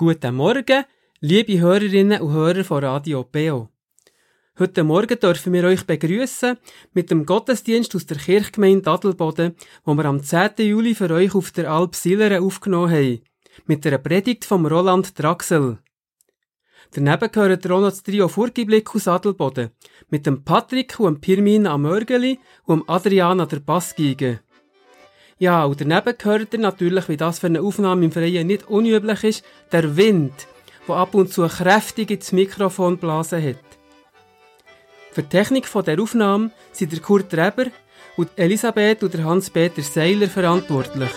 Guten Morgen, liebe Hörerinnen und Hörer von Radio Beo. Heute Morgen dürfen wir euch begrüßen mit dem Gottesdienst aus der Kirchgemeinde Adelboden, wo wir am 10. Juli für euch auf der Alp Sillere aufgenommen haben, mit einer Predigt vom Roland Draxel. Daneben gehört auch noch das Trio Furgiblick aus Adelboden, mit dem Patrick und dem Pirmin am Mörgeli und dem Adrian an der Bassgeige. Ja, und daneben gehört ihr natürlich, wie das für eine Aufnahme im Freien nicht unüblich ist, der Wind, der ab und zu kräftig ins Mikrofon blasen hat. Für die Technik der Aufnahme sind der Kurt Reber und Elisabeth und Hans-Peter Seiler verantwortlich.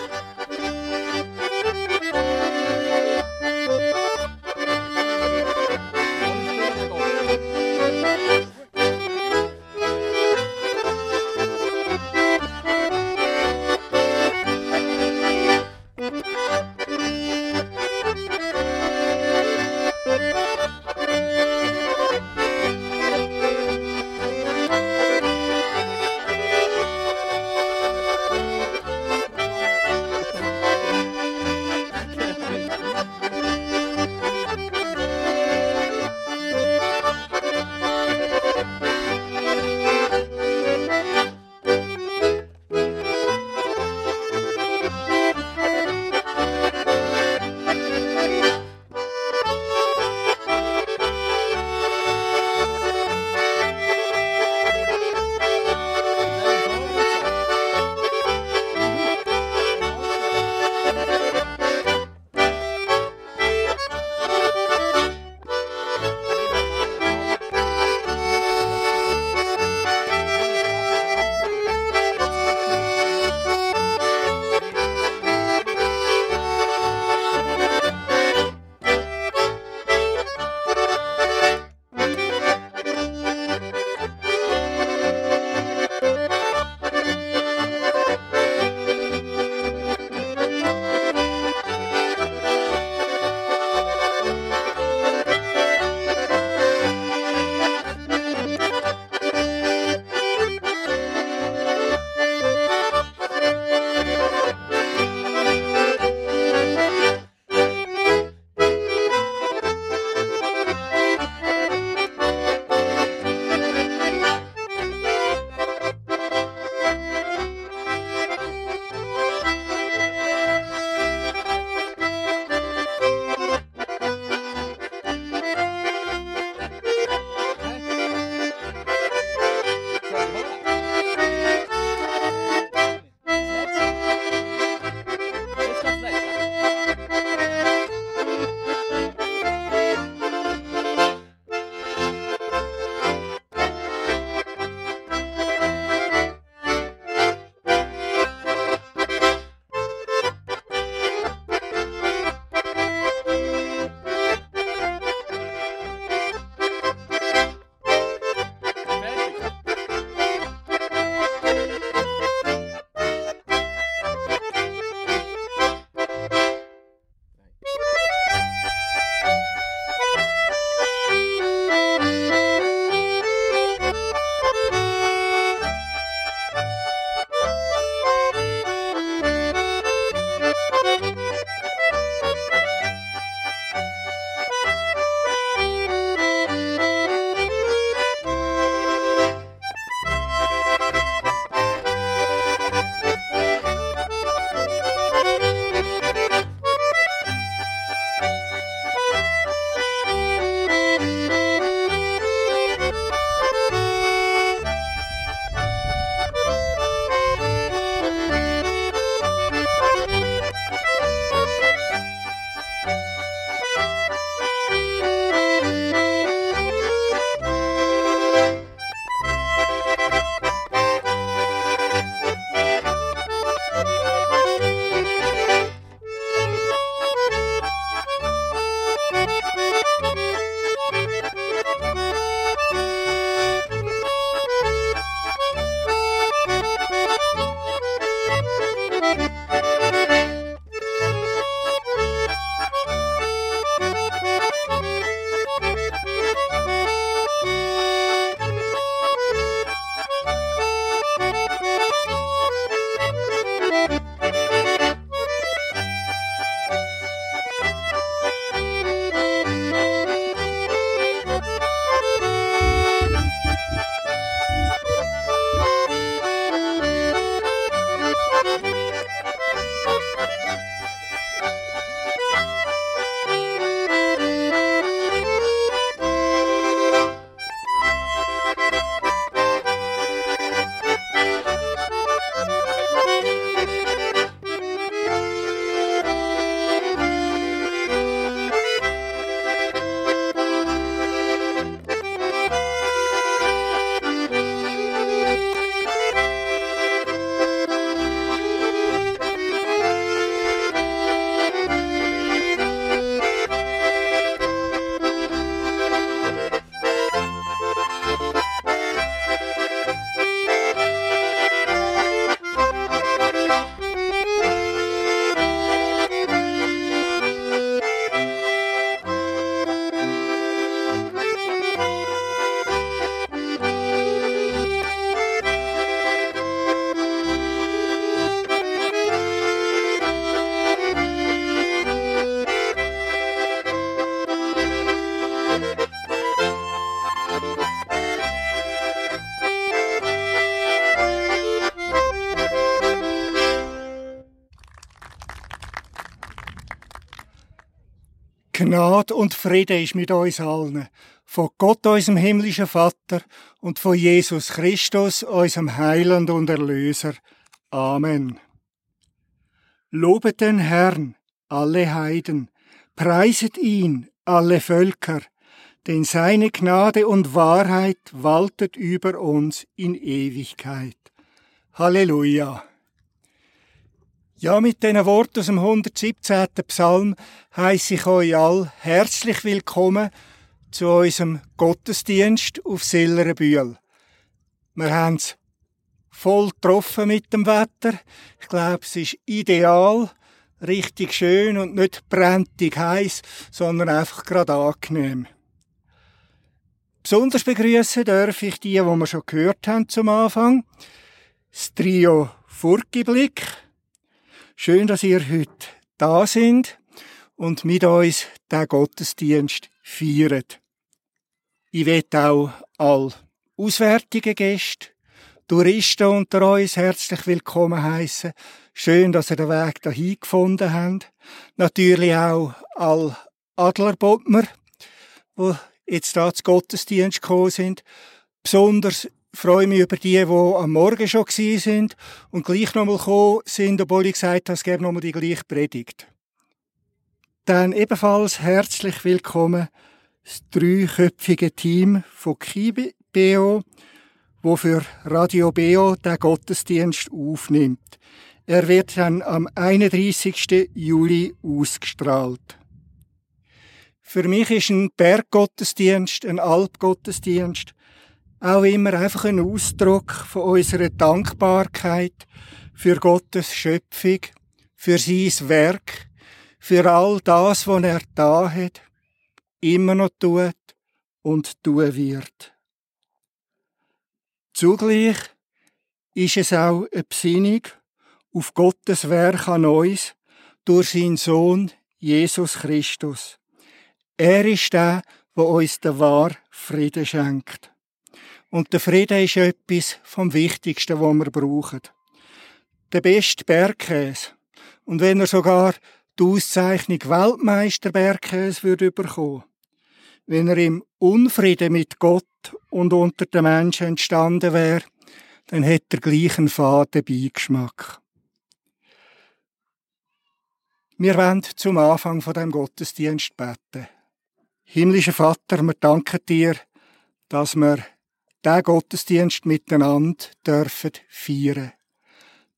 Gnade und Friede ist mit uns allen. Von Gott, unserem himmlischen Vater, und von Jesus Christus, unserem Heiland und Erlöser. Amen. Lobet den Herrn, alle Heiden, preiset ihn, alle Völker, denn seine Gnade und Wahrheit waltet über uns in Ewigkeit. Halleluja. Ja, mit diesen Worten aus dem 117. Psalm heiße ich euch all herzlich willkommen zu unserem Gottesdienst auf Sillerenbühl. Wir haben es voll getroffen mit dem Wetter. Ich glaube, es ist ideal, richtig schön und nicht brenntig heiß, sondern einfach gerade angenehm. Besonders begrüßen darf ich die, die wir schon gehört haben zum Anfang. Das Trio Furkiblick Schön, dass ihr heute da sind und mit uns den Gottesdienst feiert. Ich will auch all auswärtige Gäste, Touristen unter uns herzlich willkommen heißen. Schön, dass ihr den Weg dahin gefunden habt. Natürlich auch all Adlerbotmer, die jetzt da zu Gottesdienst gekommen sind. Besonders freue mich über die, die am Morgen schon sind und gleich nochmal gekommen sind, obwohl ich gesagt habe, es gäbe nochmal die gleiche Predigt. Dann ebenfalls herzlich willkommen das dreiköpfige Team von KIBO, wo für Radio BO den Gottesdienst aufnimmt. Er wird dann am 31. Juli ausgestrahlt. Für mich ist ein Berggottesdienst, ein Alpgottesdienst, auch immer einfach ein Ausdruck von unserer Dankbarkeit für Gottes Schöpfung, für sein Werk, für all das, was er da hat, immer noch tut und tun wird. Zugleich ist es auch eine Besinnung auf Gottes Werk an uns durch seinen Sohn Jesus Christus. Er ist der, der uns den wahren Frieden schenkt. Und der Frieden ist etwas vom Wichtigsten, was wir brauchen. Der beste Bergkäse. Und wenn er sogar die Auszeichnung Weltmeister Bergkäse würde bekommen, wenn er im Unfrieden mit Gott und unter den Menschen entstanden wäre, dann hätte er gleich einen faden Beigeschmack. Wir wollen zum Anfang von dem Gottesdienst beten. Himmlischer Vater, wir danken dir, dass wir den Gottesdienst miteinander dürfen feiern.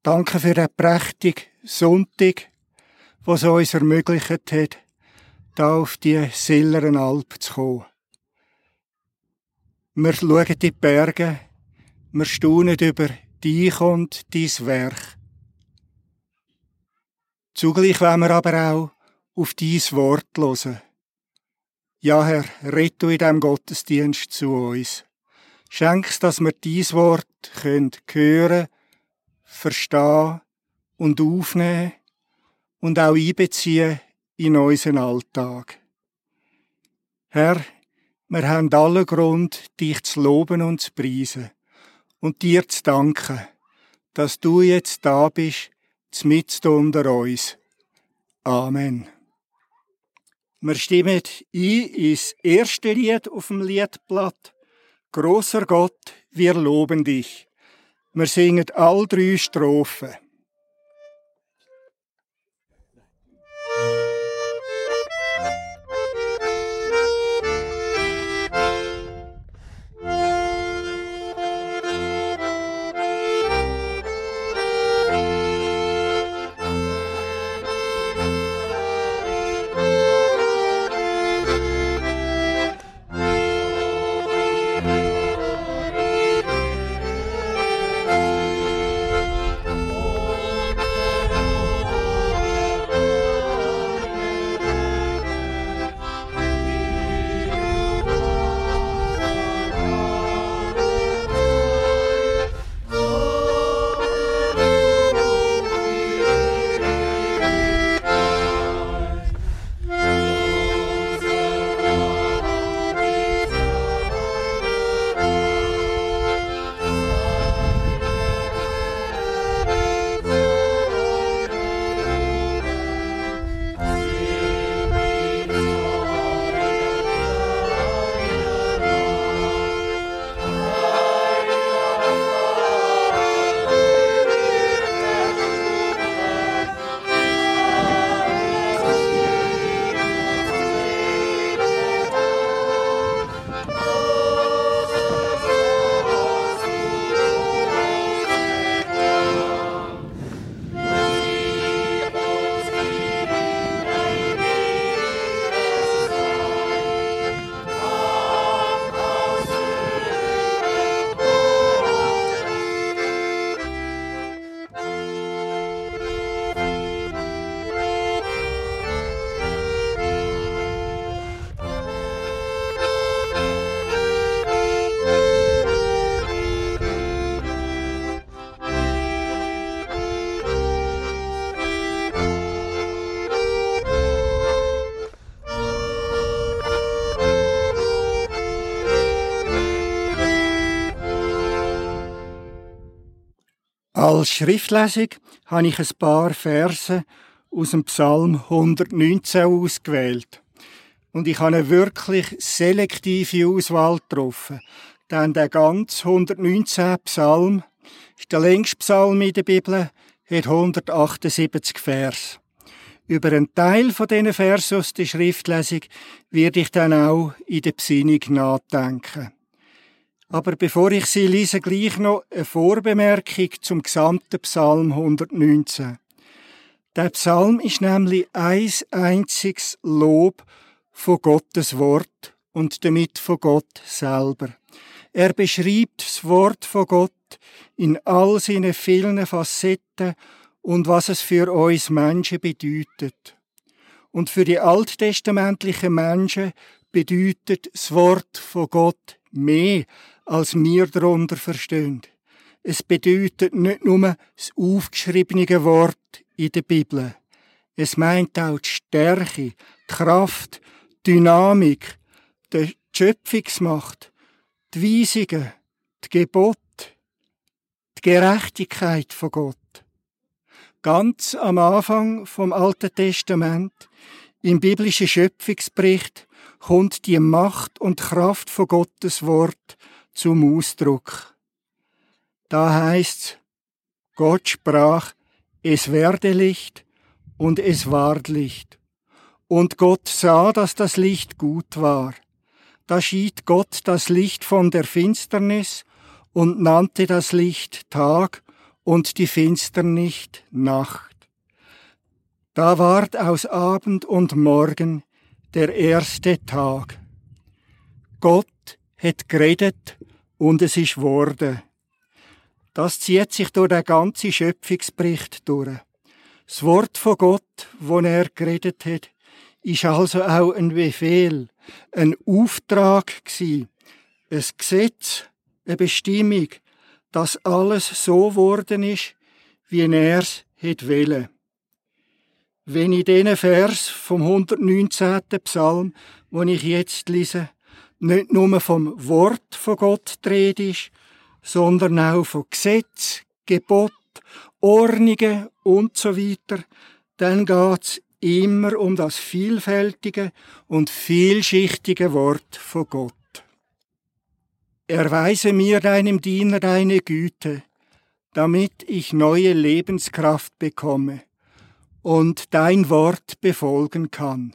Danke für den prächtigen Sonntag, was uns ermöglicht hat, da auf die Silleren Alp zu kommen. Wir schauen die Berge, wir staunen über dich und dein Werk. Zugleich wollen wir aber auch auf dein Wort hören. Ja, Herr, rett du in diesem Gottesdienst zu uns. Schenkst, dass wir dies Wort können hören, verstehen und aufnehmen und auch einbeziehen in unseren Alltag. Herr, wir haben alle Grund, dich zu loben und zu preisen und dir zu danken, dass du jetzt da bist, mit unter uns. Amen. Wir stimmen ein ins erste Lied auf dem Liedblatt. Großer Gott, wir loben dich. Wir singen all drei Strophen. Als Schriftlesung habe ich ein paar Verse aus dem Psalm 119 ausgewählt. Und ich habe eine wirklich selektive Auswahl getroffen. Denn der ganze 119 Psalm ist der längste Psalm in der Bibel, hat 178 Vers. Über einen Teil von diesen Versen aus der Schriftlesung werde ich dann auch in der Besinnung nachdenken. Aber bevor ich sie lese, gleich noch eine Vorbemerkung zum gesamten Psalm 119. Der Psalm ist nämlich ein einziges Lob von Gottes Wort und damit von Gott selber. Er beschreibt das Wort von Gott in all seinen vielen Facetten und was es für uns Menschen bedeutet. Und für die alttestamentlichen Menschen bedeutet das Wort von Gott mehr als wir darunter verstehen. Es bedeutet nicht nur das aufgeschriebene Wort in der Bibel. Es meint auch die Stärke, die Kraft, die Dynamik, die Schöpfungsmacht, die Weisungen, die Gebot, die Gerechtigkeit von Gott. Ganz am Anfang vom Alten Testament, im biblischen Schöpfungsbericht, kommt die Macht und Kraft von Gottes Wort zum Ausdruck. Da heißt's, Gott sprach, es werde Licht und es ward Licht. Und Gott sah, dass das Licht gut war. Da schied Gott das Licht von der Finsternis und nannte das Licht Tag und die Finsternis Nacht. Da ward aus Abend und Morgen der erste Tag. Gott hat geredet und es ist worden. Das zieht sich durch den ganzen Schöpfungsbericht durch. Das Wort von Gott, wo er geredet hat, ist also auch ein Befehl, ein Auftrag gsi, ein Gesetz, eine Bestimmung, dass alles so worden ist, wie er es wollen. Wenn ich diesen Vers vom 119. Psalm, wo ich jetzt lese, nicht nur vom Wort von Gott ist, sondern auch von Gesetz, Gebot, Ordnungen und so weiter, dann geht's immer um das vielfältige und vielschichtige Wort von Gott. Erweise mir deinem Diener deine Güte, damit ich neue Lebenskraft bekomme und dein Wort befolgen kann.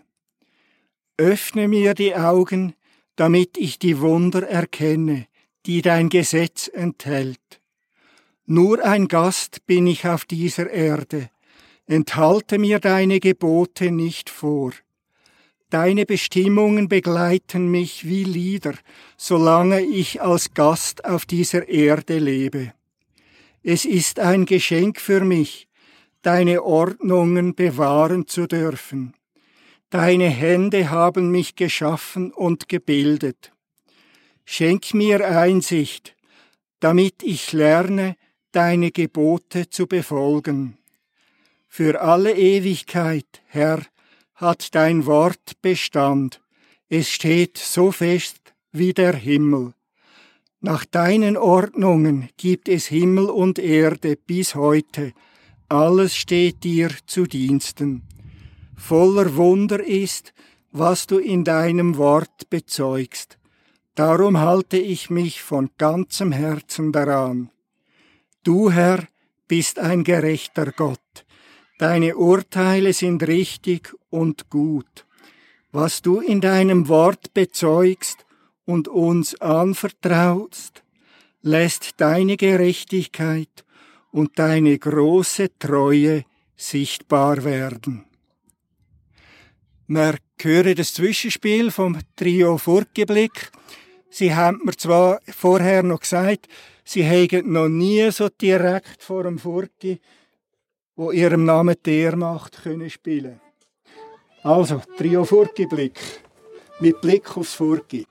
Öffne mir die Augen, damit ich die Wunder erkenne, die dein Gesetz enthält. Nur ein Gast bin ich auf dieser Erde, enthalte mir deine Gebote nicht vor. Deine Bestimmungen begleiten mich wie Lieder, solange ich als Gast auf dieser Erde lebe. Es ist ein Geschenk für mich, deine Ordnungen bewahren zu dürfen. Deine Hände haben mich geschaffen und gebildet. Schenk mir Einsicht, damit ich lerne, deine Gebote zu befolgen. Für alle Ewigkeit, Herr, hat dein Wort Bestand. Es steht so fest wie der Himmel. Nach deinen Ordnungen gibt es Himmel und Erde bis heute. Alles steht dir zu Diensten voller Wunder ist, was du in deinem Wort bezeugst. Darum halte ich mich von ganzem Herzen daran. Du, Herr, bist ein gerechter Gott. Deine Urteile sind richtig und gut. Was du in deinem Wort bezeugst und uns anvertraust, lässt deine Gerechtigkeit und deine große Treue sichtbar werden. Wir hören das Zwischenspiel vom Trio Furtgeblick. Sie haben mir zwar vorher noch gesagt, sie hätten noch nie so direkt vor dem Furti, wo ihrem Namen der macht, können spielen. Also, Trio Furtgeblick. Mit Blick aufs Furti.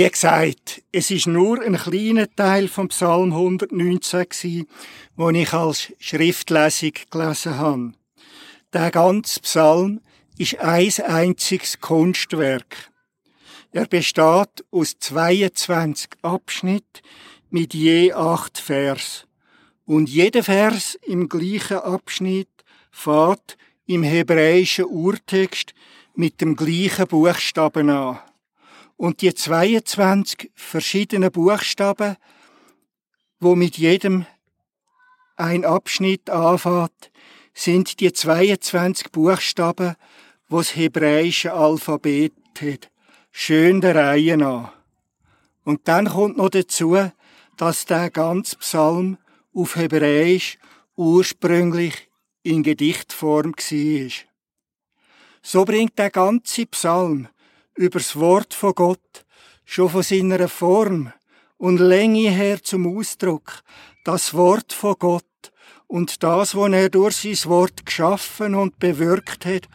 Wie gesagt, es ist nur ein kleiner Teil vom Psalm 119 gsi, wo ich als Schriftlesung gelesen habe. Der ganze Psalm ist ein einziges Kunstwerk. Er besteht aus 22 Abschnitten mit je acht Vers. Und jeder Vers im gleichen Abschnitt fährt im hebräischen Urtext mit dem gleichen Buchstaben an. Und die 22 verschiedenen Buchstaben, wo mit jedem ein Abschnitt anfängt, sind die 22 Buchstaben, wo das hebräische Alphabet hat. Schön der Reihe nach. Und dann kommt noch dazu, dass der ganze Psalm auf Hebräisch ursprünglich in Gedichtform war. So bringt der ganze Psalm übers Wort von Gott schon von seiner Form und Länge her zum Ausdruck, das Wort von Gott und das, was er durch sein Wort geschaffen und bewirkt hat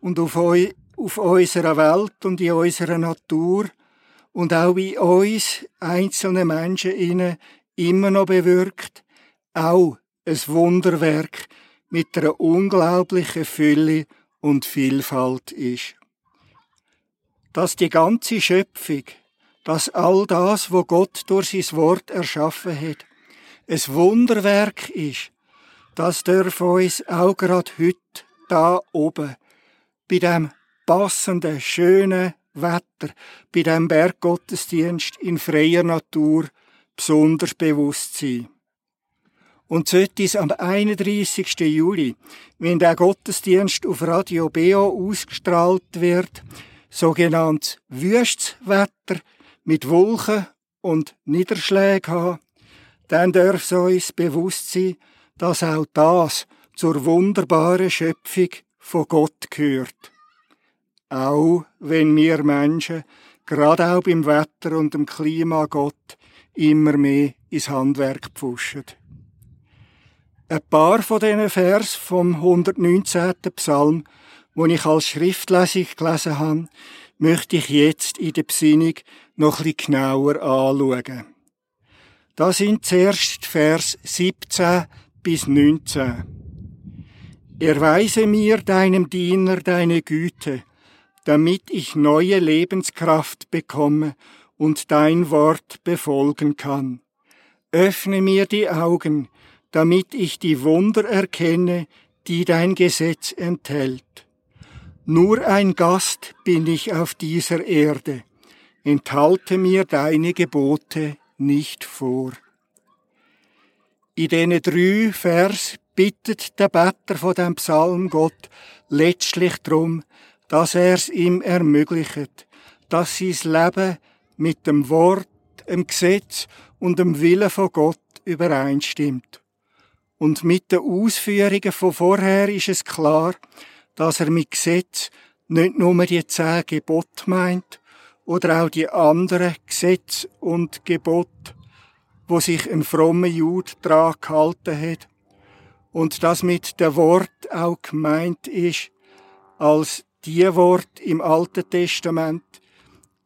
und auf, eu auf unserer Welt und in unserer Natur und auch in uns einzelne Menschen inne immer noch bewirkt, auch ein Wunderwerk mit einer unglaublichen Fülle und Vielfalt ist. Dass die ganze Schöpfung, dass all das, wo Gott durch sein Wort erschaffen hat, ein Wunderwerk ist, das dürfen uns auch gerade heute da oben bei dem passenden, schönen Wetter, bei dem Berggottesdienst in freier Natur besonders bewusst sein. Und sollte es am 31. Juli, wenn der Gottesdienst auf Radio BO ausgestrahlt wird, sogenanntes Wüstwetter mit Wolken und Niederschlägen haben, dann darf es uns bewusst sein, dass auch das zur wunderbaren Schöpfung von Gott gehört. Auch wenn wir Menschen, gerade auch beim Wetter und dem Klima Gott, immer mehr ins Handwerk pfuschen. Ein paar von diesen Vers vom 119. Psalm, wo ich als Schriftlesung gelesen habe, möchte ich jetzt in der Besinnung noch bisschen genauer anschauen. Da sind zuerst Vers 17 bis 19. Erweise mir deinem Diener deine Güte, damit ich neue Lebenskraft bekomme und dein Wort befolgen kann. Öffne mir die Augen, damit ich die Wunder erkenne, die dein Gesetz enthält. Nur ein Gast bin ich auf dieser Erde, enthalte mir deine Gebote nicht vor. In diesen drei Vers bittet der Better von dem Psalm Gott letztlich darum, dass er es ihm ermöglicht, dass sein Leben mit dem Wort, dem Gesetz und dem Willen von Gott übereinstimmt. Und mit den Ausführungen von vorher ist es klar, dass er mit Gesetz nicht nur die zehn Gebote meint oder auch die anderen Gesetze und Gebote, wo sich ein frommer Jude dran gehalten hat. Und das mit der Wort auch gemeint ist, als die Wort im Alten Testament,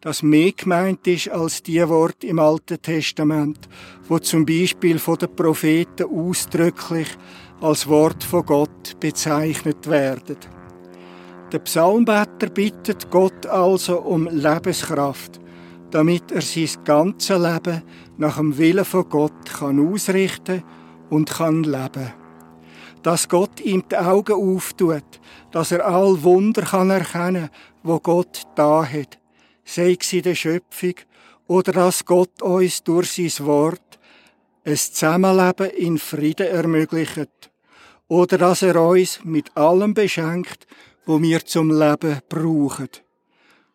das mehr gemeint ist als die Wort im Alten Testament, wo zum Beispiel von den Propheten ausdrücklich als Wort von Gott bezeichnet werden. Der Psalmbetter bittet Gott also um Lebenskraft, damit er sein ganzes Leben nach dem Willen von Gott kann ausrichten und kann leben. Dass Gott ihm die Augen auftut, dass er all Wunder kann erkennen, wo Gott da hat sei es in der Schöpfung, oder dass Gott uns durch sein Wort ein Zusammenleben in Frieden ermöglicht, oder dass er uns mit allem beschenkt, wo wir zum Leben brauchen.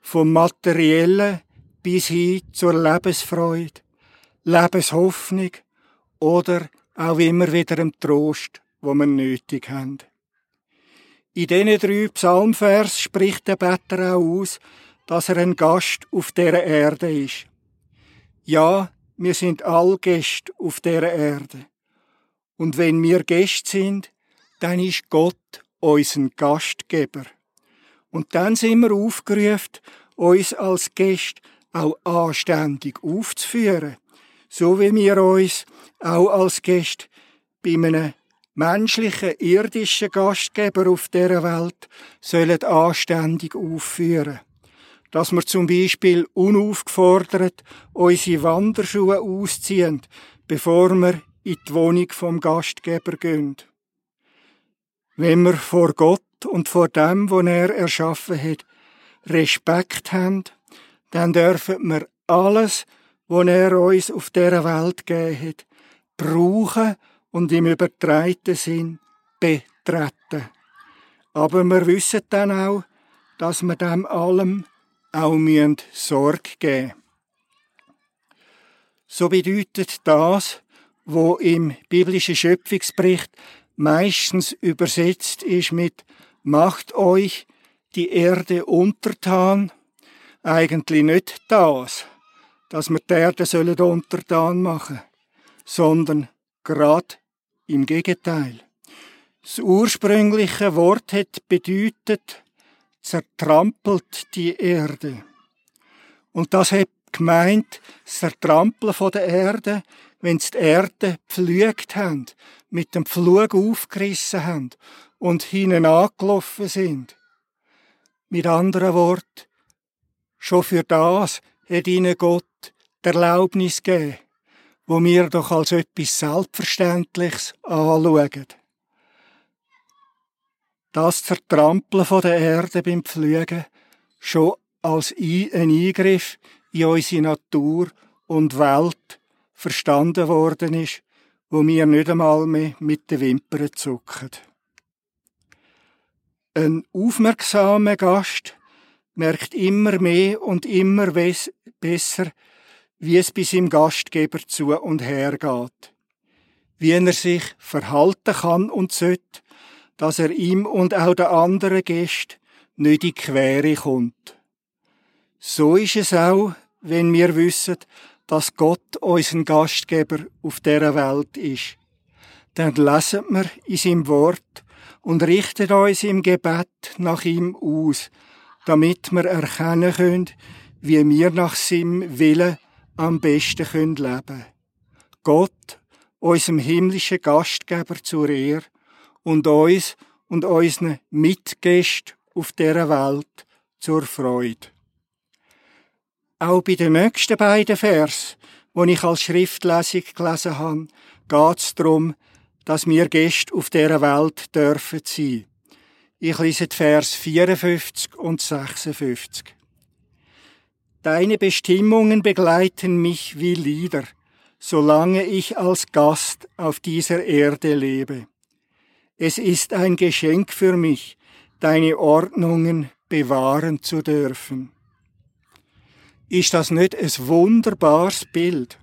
Vom Materiellen bis hin zur Lebensfreude, Lebenshoffnung oder auch immer wieder im Trost, wo wir nötig haben. In diesen drei Psalmvers spricht der Better auch aus, dass er ein Gast auf der Erde ist. Ja, wir sind all Gäste auf der Erde. Und wenn wir Gäste sind, dann ist Gott unser Gastgeber. Und dann sind wir aufgerufen, uns als Gäste auch anständig aufzuführen, so wie wir uns auch als Gäste bei einem menschlichen, irdischen Gastgeber auf dieser Welt sollen anständig aufführen. Dass wir zum Beispiel unaufgefordert unsere Wanderschuhe ausziehen, bevor wir in die Wohnung vom Gastgeber gehen. Wenn wir vor Gott und vor dem, was er erschaffen hat, Respekt haben, dann dürfen wir alles, was er uns auf dieser Welt gegeben hat, brauchen und im übertreiten Sinn betreten. Aber wir wissen dann auch, dass wir dem allem auch Sorge geben müssen. So bedeutet das, wo im biblischen Schöpfungsbericht meistens übersetzt ist mit Macht euch die Erde untertan, eigentlich nicht das, dass wir die Erde sollen untertan machen, sondern grad im Gegenteil. Das ursprüngliche Wort hat bedeutet, zertrampelt die Erde. Und das hat gemeint, das Zertrampeln von der Erde, wenn sie die Erde pflügt haben, mit dem Pflug aufgerissen haben und hinein angelaufen sind. Mit anderen Worten, schon für das hat ihnen Gott die Erlaubnis gegeben, wo wir doch als etwas Selbstverständliches anschauen. Das Zertrampeln von der Erde beim Pflügen schon als ein Eingriff in unsere Natur und Welt verstanden worden ist, wo wir nicht einmal mehr mit den Wimpern zucken. Ein aufmerksamer Gast merkt immer mehr und immer besser, wie es bei seinem Gastgeber zu und her geht. Wie er sich verhalten kann und sollte, dass er ihm und auch den anderen Gästen nicht in die Quere kommt. So ist es auch, wenn wir wissen, dass Gott unser Gastgeber auf dieser Welt ist. Dann lesen wir in seinem Wort und richten uns im Gebet nach ihm aus, damit wir erkennen können, wie wir nach seinem Willen am besten leben können. Gott, unserem himmlischen Gastgeber zur Ehre und uns und unseren Mitgästen auf dieser Welt zur Freude. Auch bei den nächsten beiden Vers, die ich als Schriftlesung gelesen habe, geht es darum, dass wir Gäste auf dieser Welt dürfen sein. Ich lese die Vers 54 und 56. Deine Bestimmungen begleiten mich wie Lieder, solange ich als Gast auf dieser Erde lebe. Es ist ein Geschenk für mich, deine Ordnungen bewahren zu dürfen. Ist das nicht ein wunderbares Bild,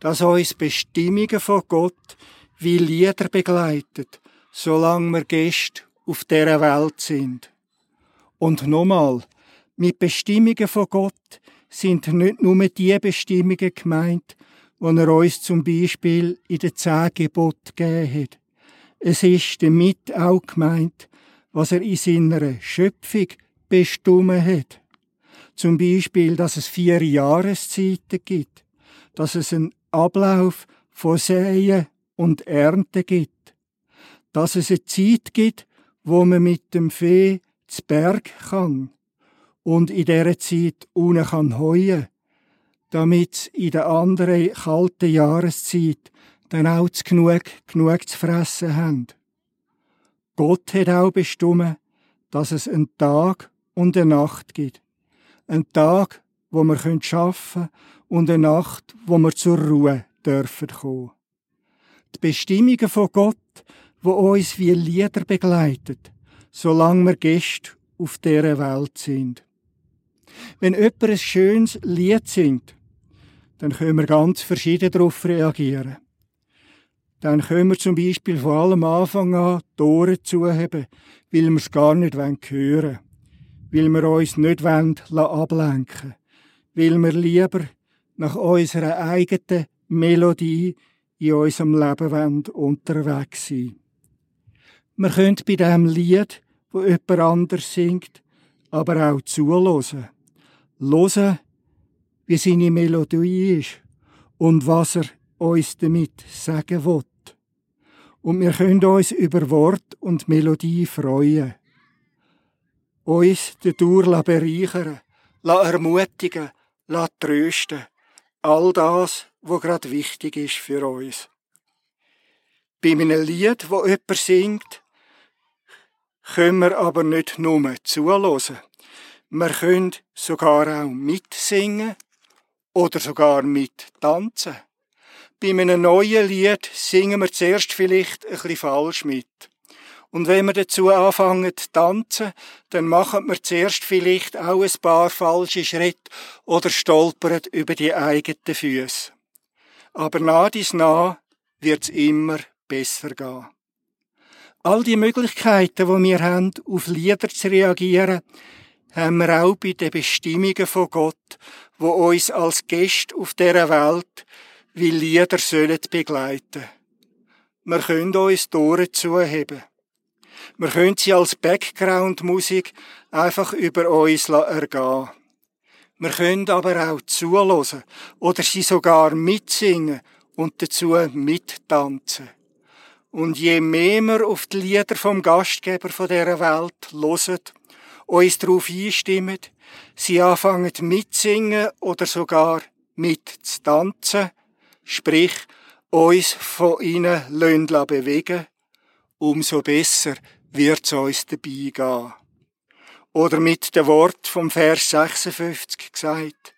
dass uns Bestimmungen von Gott wie Lieder begleitet, solange wir Gäste auf dieser Welt sind? Und nochmal, mit Bestimmungen von Gott sind nicht nur die Bestimmungen gemeint, die er uns zum Beispiel in den zehn Geboten gegeben hat. Es ist damit auch gemeint, was er in seiner Schöpfung bestimmt hat. Zum Beispiel, dass es vier Jahreszeiten gibt, dass es einen Ablauf von Säen und Ernte gibt, dass es eine Zeit gibt, wo man mit dem Vieh zu Berg kann und in dieser Zeit unten kann heuen, damit in der anderen kalten Jahreszeit dann auch genug, genug zu fressen haben. Gott hat auch bestimmt, dass es einen Tag und eine Nacht gibt. Ein Tag, wo wir arbeiten können und eine Nacht, wo wir zur Ruhe dürfen kommen. Die Bestimmungen von Gott, wo uns wie Lieder begleitet, solange wir Gäste auf dieser Welt sind. Wenn jemand ein schönes Lied singt, dann können wir ganz verschieden darauf reagieren. Dann können wir zum Beispiel vor allem Anfang an die Ohren zuheben, weil wir es gar nicht hören wollen weil wir uns nicht ablenken wollen, weil wir lieber nach unserer eigenen Melodie in unserem Leben unterwegs sein Wir können bei diesem Lied, wo jemand anders singt, aber auch zuhören. Hören, wie seine Melodie ist und was er uns damit sagen will. Und wir können uns über Wort und Melodie freuen. Uns dadurch bereichern, ermutigen, trösten. All das, was gerade wichtig ist für uns. Bei einem Lied, wo jemand singt, können wir aber nicht nur zuhören. Wir können sogar auch mitsingen oder sogar mittanzen. Bei einem neuen Lied singen wir zuerst vielleicht ein bisschen falsch mit. Und wenn wir dazu anfangen zu tanzen, dann machen wir zuerst vielleicht auch ein paar falsche Schritte oder stolpern über die eigenen Füße. Aber nach dies nach wird's immer besser gehen. All die Möglichkeiten, die wir haben, auf Lieder zu reagieren, haben wir auch bei den Bestimmungen von Gott, wo uns als Gäste auf dieser Welt wie Lieder sollen begleiten. Wir können uns Tore zuheben. Wir können sie als Background-Musik einfach über uns ergehen. Wir können aber auch zuhören oder sie sogar mitsingen und dazu mittanzen. Und je mehr wir auf die Lieder vom Gastgeber von dieser Welt hören, uns darauf einstimmen, sie anfangen mitsingen oder sogar mitzutanzen, sprich, uns von ihnen bewegen, umso besser wird's uns dabei gehen. Oder mit dem Wort vom Vers 56 gesagt,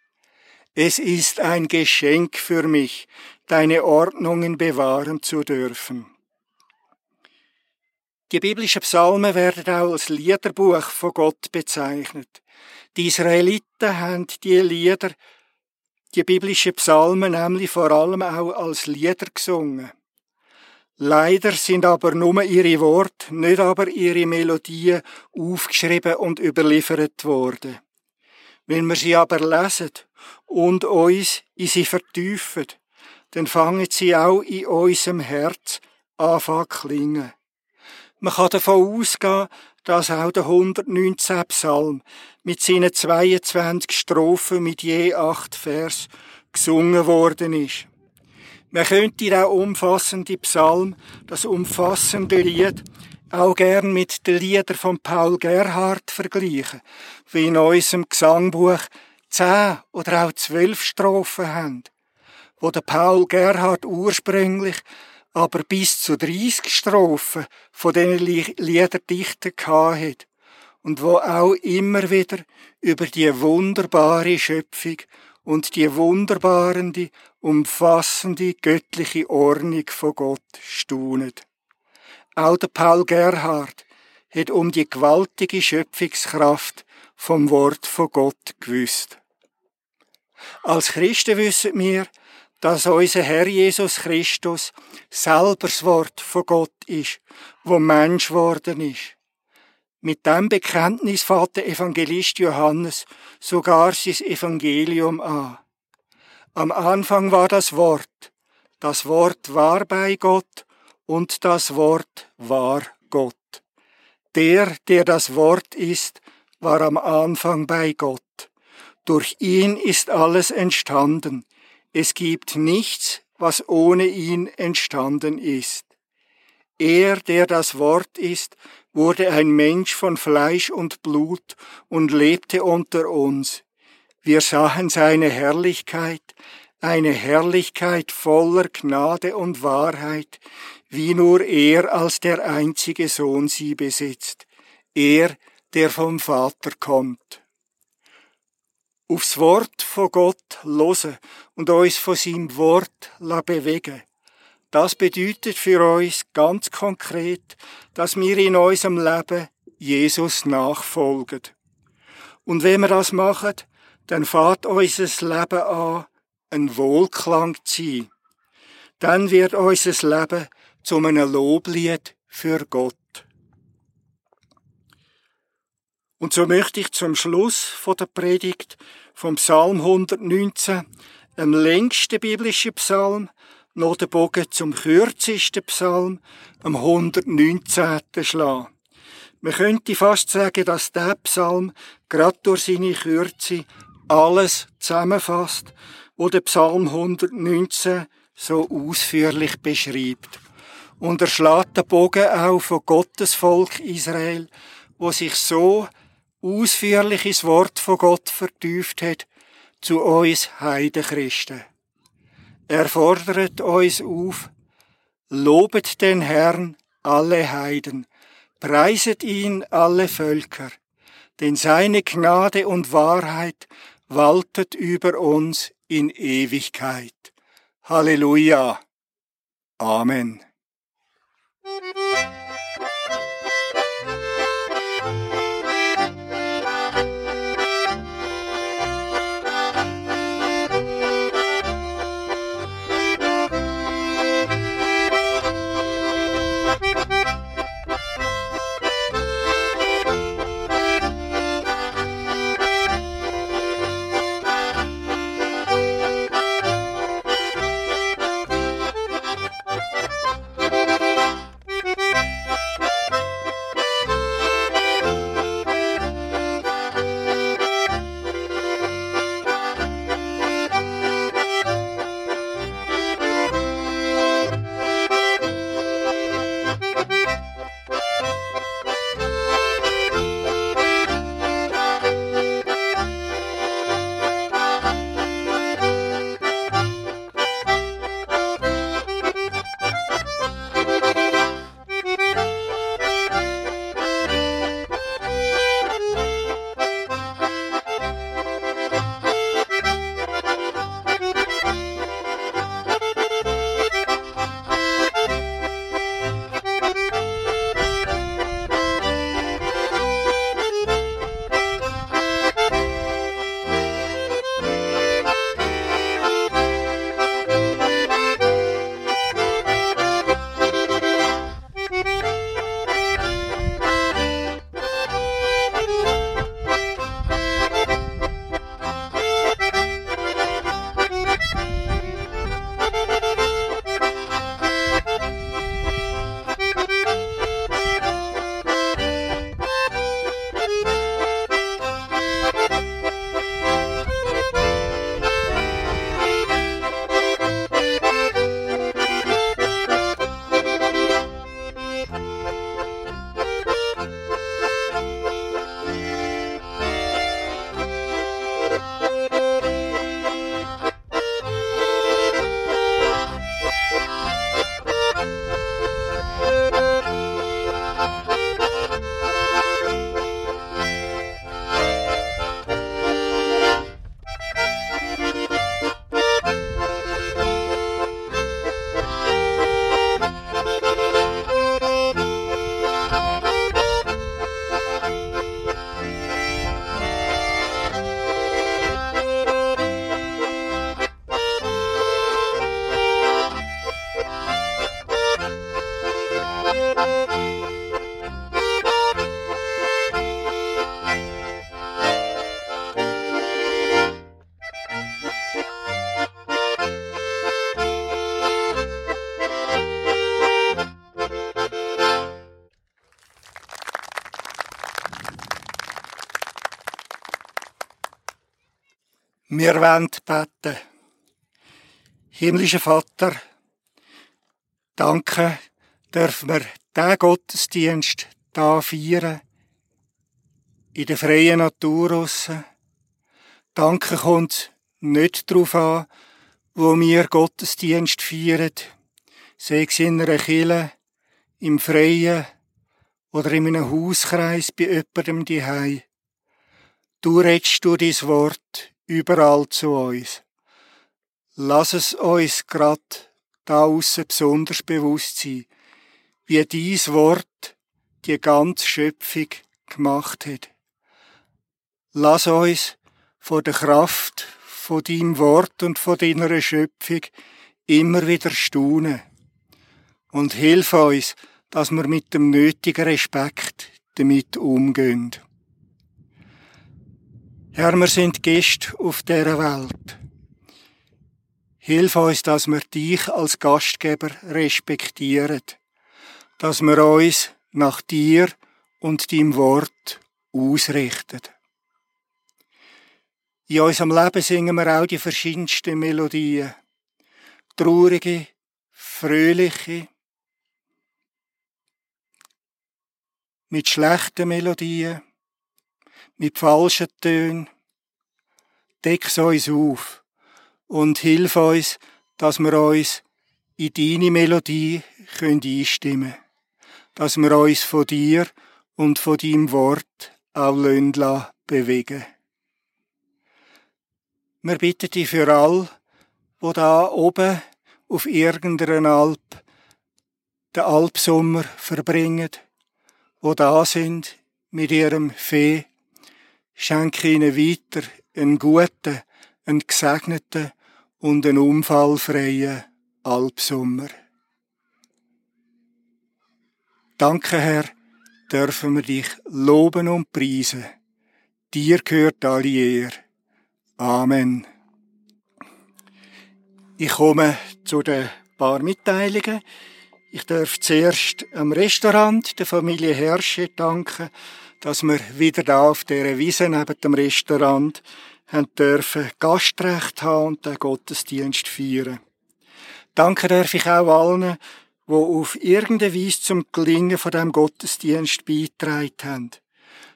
es ist ein Geschenk für mich, deine Ordnungen bewahren zu dürfen. Die biblischen Psalmen werden auch als Liederbuch von Gott bezeichnet. Die Israeliten haben die Lieder, die biblischen Psalmen nämlich vor allem auch als Lieder gesungen. Leider sind aber nur ihre Worte, nicht aber ihre Melodien aufgeschrieben und überliefert worden. Wenn wir sie aber lesen und uns in sie vertiefen, dann fangen sie auch in unserem Herz an zu klingen. Man kann davon ausgehen, dass auch der 119 Psalm mit seinen 22 Strophen mit je acht Vers gesungen worden ist. Man könnte auch umfassende Psalm, das umfassende Lied, auch gern mit den Liedern von Paul Gerhardt vergleichen, wie in unserem Gesangbuch zehn oder auch zwölf Strophen haben, wo der Paul Gerhardt ursprünglich aber bis zu 30 Strophen von diesen Liederdichten hat und wo auch immer wieder über die wunderbare Schöpfung und die wunderbarende, umfassende göttliche Ordnung von Gott staunet. Auch der Paul Gerhard hat um die gewaltige Schöpfungskraft vom Wort von Gott gewusst. Als Christen wissen wir, dass unser Herr Jesus Christus selber das Wort von Gott ist, wo Mensch worden ist. Mit dem Bekenntnis fährt der Evangelist Johannes sogar sein Evangelium an. Am Anfang war das Wort, das Wort war bei Gott und das Wort war Gott. Der, der das Wort ist, war am Anfang bei Gott. Durch ihn ist alles entstanden. Es gibt nichts, was ohne ihn entstanden ist. Er, der das Wort ist, wurde ein Mensch von Fleisch und Blut und lebte unter uns. Wir sahen seine Herrlichkeit, eine Herrlichkeit voller Gnade und Wahrheit, wie nur er als der einzige Sohn sie besitzt, er, der vom Vater kommt aufs Wort von Gott hören und uns von seinem Wort bewegen. Das bedeutet für uns ganz konkret, dass wir in unserem Leben Jesus nachfolgen. Und wenn wir das machen, dann fährt unser Leben an, ein Wohlklang zu sein. Dann wird unser Leben zu einem Loblied für Gott. Und so möchte ich zum Schluss von der Predigt vom Psalm 119, dem längsten biblischen Psalm, noch den Bogen zum kürzesten Psalm, am 119. schlagen. Man könnte fast sagen, dass der Psalm gerade durch seine Kürze alles zusammenfasst, wo der Psalm 119 so ausführlich beschreibt. Und er schlägt den Bogen auch von Gottes Volk Israel, wo sich so ausführlich ins Wort von Gott vertieft hat, zu uns Heidenchristen. Er fordert uns auf, lobet den Herrn alle Heiden, preiset ihn alle Völker, denn seine Gnade und Wahrheit waltet über uns in Ewigkeit. Halleluja. Amen. Wir wollen beten. Himmlischer Vater, danke, dürfen wir diesen Gottesdienst da feiern, in der freien Natur raus. Danke kommt nicht darauf an, wo wir Gottesdienst feiern, sei es in einer Kille, im Freien oder in einem Hauskreis bei jemandem die Du redest durch dein Wort überall zu uns. Lass es uns grad da aussen besonders bewusst sein, wie dies Wort die ganze Schöpfung gemacht hat. Lass uns von der Kraft von deinem Wort und von deiner Schöpfung immer wieder staunen. Und hilf uns, dass wir mit dem nötigen Respekt damit umgehen. Herr, wir sind Gäste auf dieser Welt. Hilf uns, dass wir dich als Gastgeber respektieren, dass wir uns nach dir und deinem Wort ausrichten. In unserem Leben singen wir auch die verschiedensten Melodien. Traurige, fröhliche, mit schlechten Melodien, mit falschen Tönen. Deck uns auf und hilf uns, dass wir uns in deine Melodie einstimmen können. Dass wir uns von dir und von deinem Wort auch Löndla bewegen. Wir bitten dich für all, wo da oben auf irgendeiner Alp den Alpsommer verbringen, wo da sind mit ihrem Fee, schenke ihnen weiter einen guten, einen gesegneten und einen unfallfreien Alpsommer. Danke, Herr, dürfen wir dich loben und preisen. Dir gehört alle Ehre. Amen. Ich komme zu den paar Mitteilungen. Ich darf zuerst am Restaurant der Familie Herrsche danken, dass wir wieder da auf der Wiese neben dem Restaurant haben dürfen Gastrecht haben und den Gottesdienst feiern. Danke darf ich auch allen, die auf irgendeine Weise zum Gelingen von dem Gottesdienst beigetragen haben.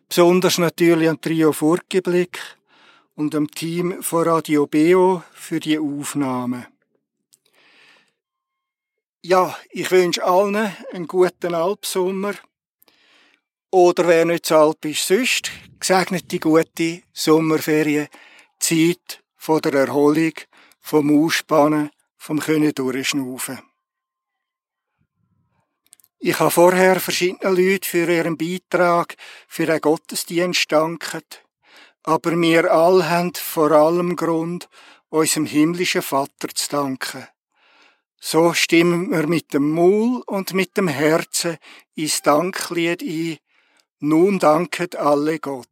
Besonders natürlich an Trio Furtgeblick und dem Team von Radio Beo für die Aufnahme. Ja, ich wünsche allen einen guten Alpsommer. Oder wer nicht so alt ist, sonst gesegnete gute Sommerferien, Zeit von der Erholung, vom Ausspannen, vom Können durchschnaufen. Ich habe vorher verschiedenen Leuten für ihren Beitrag für den Gottesdienst danket, aber wir alle haben vor allem Grund, unserem himmlischen Vater zu danken. So stimmen wir mit dem Maul und mit dem Herzen ins Danklied ein. Nun danket alle Gott.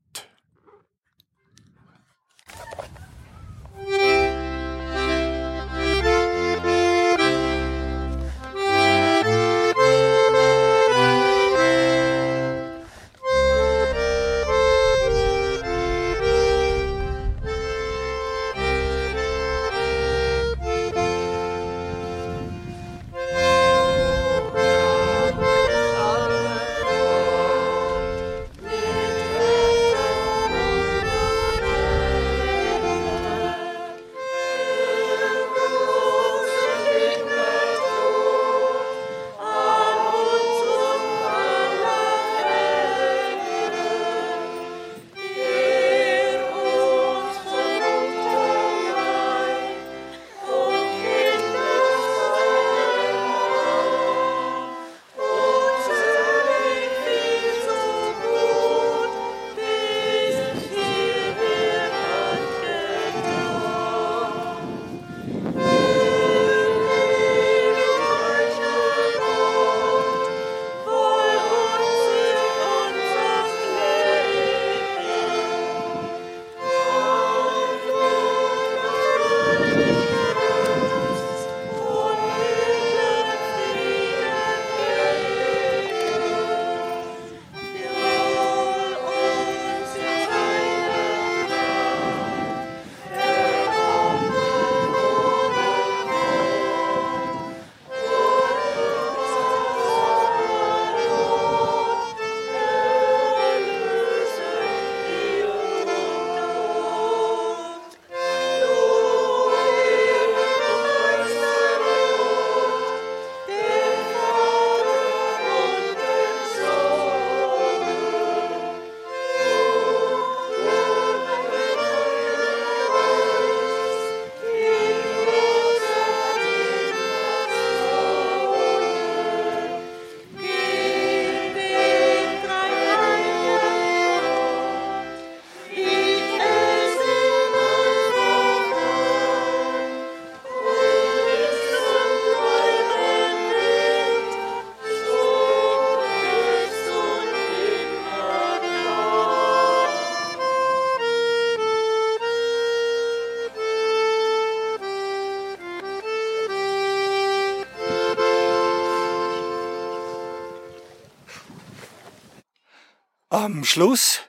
Am Schluss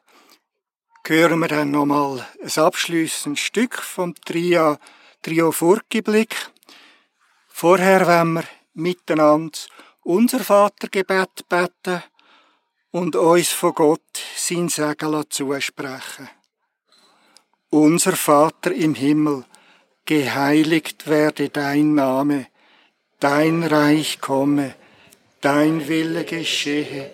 hören wir dann nochmal ein abschließendes Stück vom Trio, Trio Furkiblick. Vorher wollen wir miteinander unser Vatergebet beten und uns von Gott sein Segen zusprechen. Unser Vater im Himmel, geheiligt werde dein Name, dein Reich komme, dein Wille geschehe,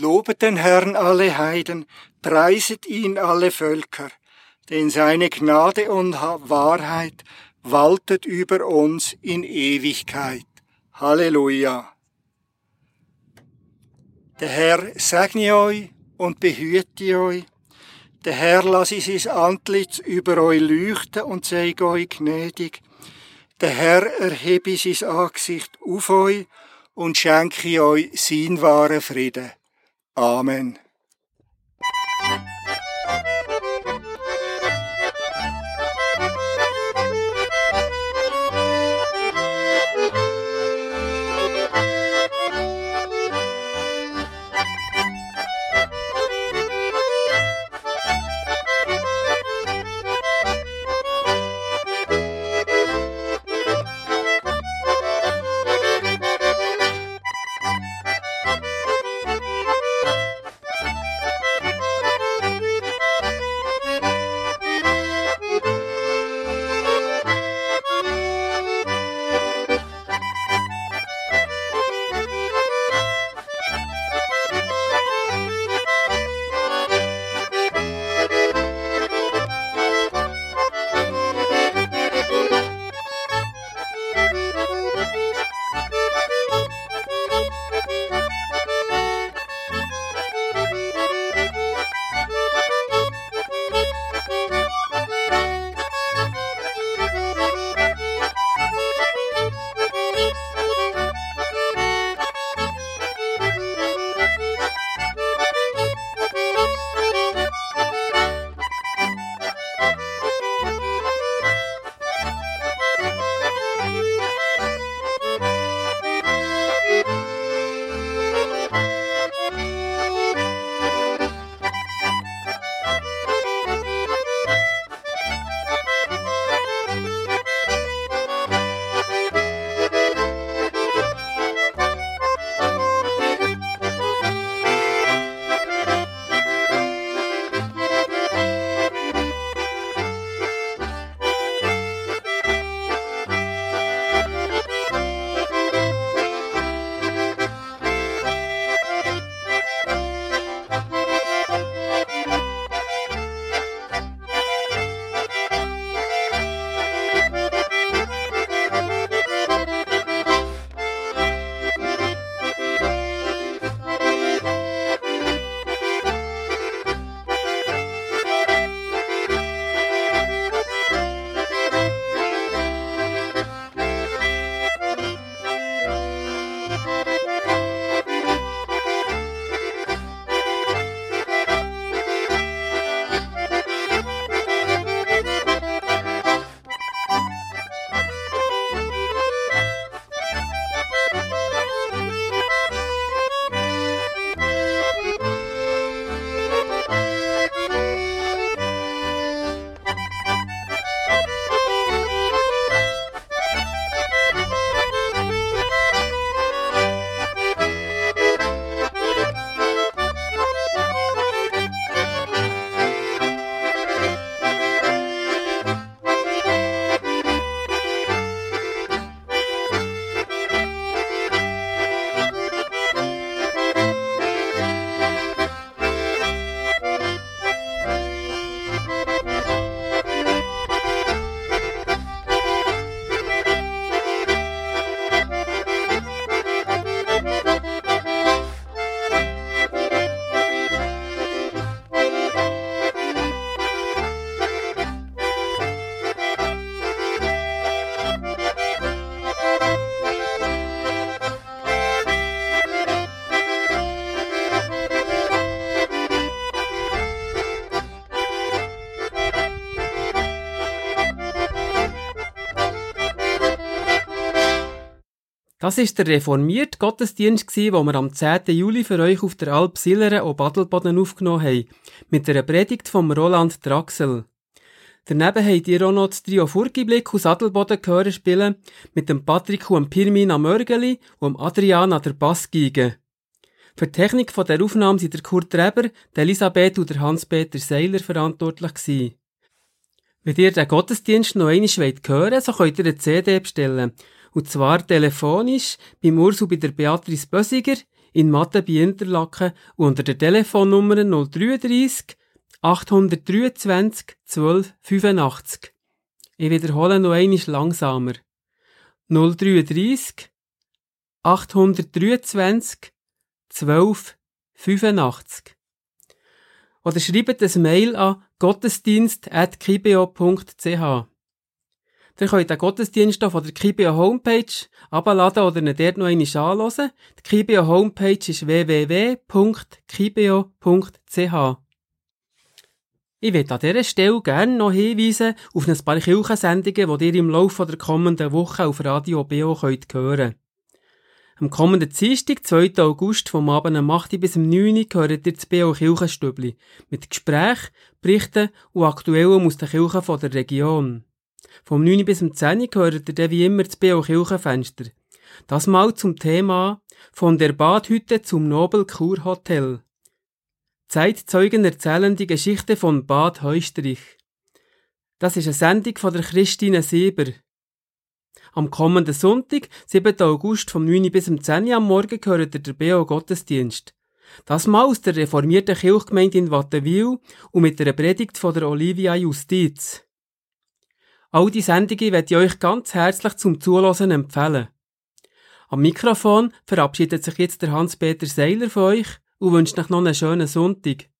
Lobet den Herrn alle Heiden, preiset ihn alle Völker, denn seine Gnade und Wahrheit waltet über uns in Ewigkeit. Halleluja. Der Herr segne euch und behüte euch. Der Herr lasse sein Antlitz über euch leuchten und sei euch gnädig. Der Herr erhebe sein Angesicht auf euch und schenke euch sein wahren Frieden. Amen. Das ist der reformierte Gottesdienst, den wir am 10. Juli für euch auf der Alp Silleren und Badelboden aufgenommen haben, mit einer Predigt vom Roland Draxel. Daneben habt ihr auch noch das Trio Furgiblick aus Adelboden gehören spielen, mit dem Patrick und dem Pirmin am Mörgeli und dem Adrian an der Bassgeige. Für die Technik von der Aufnahme sind der Kurt Reber, der Elisabeth und der Hans-Peter Seiler verantwortlich gewesen. Wenn ihr den Gottesdienst noch einmal hören wollt, so könnt ihr eine CD bestellen. Und zwar telefonisch beim Urs und bei der Beatrice Bösiger in Mathe bei Interlaken unter der Telefonnummer 033 823 12 85. Ich wiederhole noch einmal langsamer. 033 823 12 85. Oder schreibt ein Mail an gottesdienst.kibio.ch. Ihr könnt den Gottesdienst von der Kibio Homepage abladen oder ihn dort noch einmal anhören. Die Kibio Homepage ist www.kibio.ch. Ich möchte an dieser Stelle gerne noch hinweisen auf ein paar Kirchensendungen, die ihr im Laufe der kommenden Woche auf Radio BO könnt hören Am kommenden Dienstag, 2. August, vom Abend um 8 bis um 9 Uhr, hört ihr das BO Kirchenstübli mit Gesprächen, Berichten und Aktuellem aus den Kirchen der Region. Vom 9 bis zum 10 hört ihr dann wie immer das B.O. Kirchenfenster. Das mal zum Thema von der Badhütte zum Nobel Kurhotel. Zeitzeugen erzählen die Geschichte von Bad Heustrich. Das ist eine Sendung von der Christine Sieber. Am kommenden Sonntag, 7. August, vom 9 bis zum 10 am Morgen, gehört der B.O. Gottesdienst. Das mal aus der reformierten Kirchgemeinde in Wattenwil und mit einer Predigt von der Olivia Justiz. All diese Sendungen werde ich euch ganz herzlich zum Zuhören empfehlen. Am Mikrofon verabschiedet sich jetzt der Hans-Peter Seiler von euch und wünscht euch noch einen schönen Sonntag.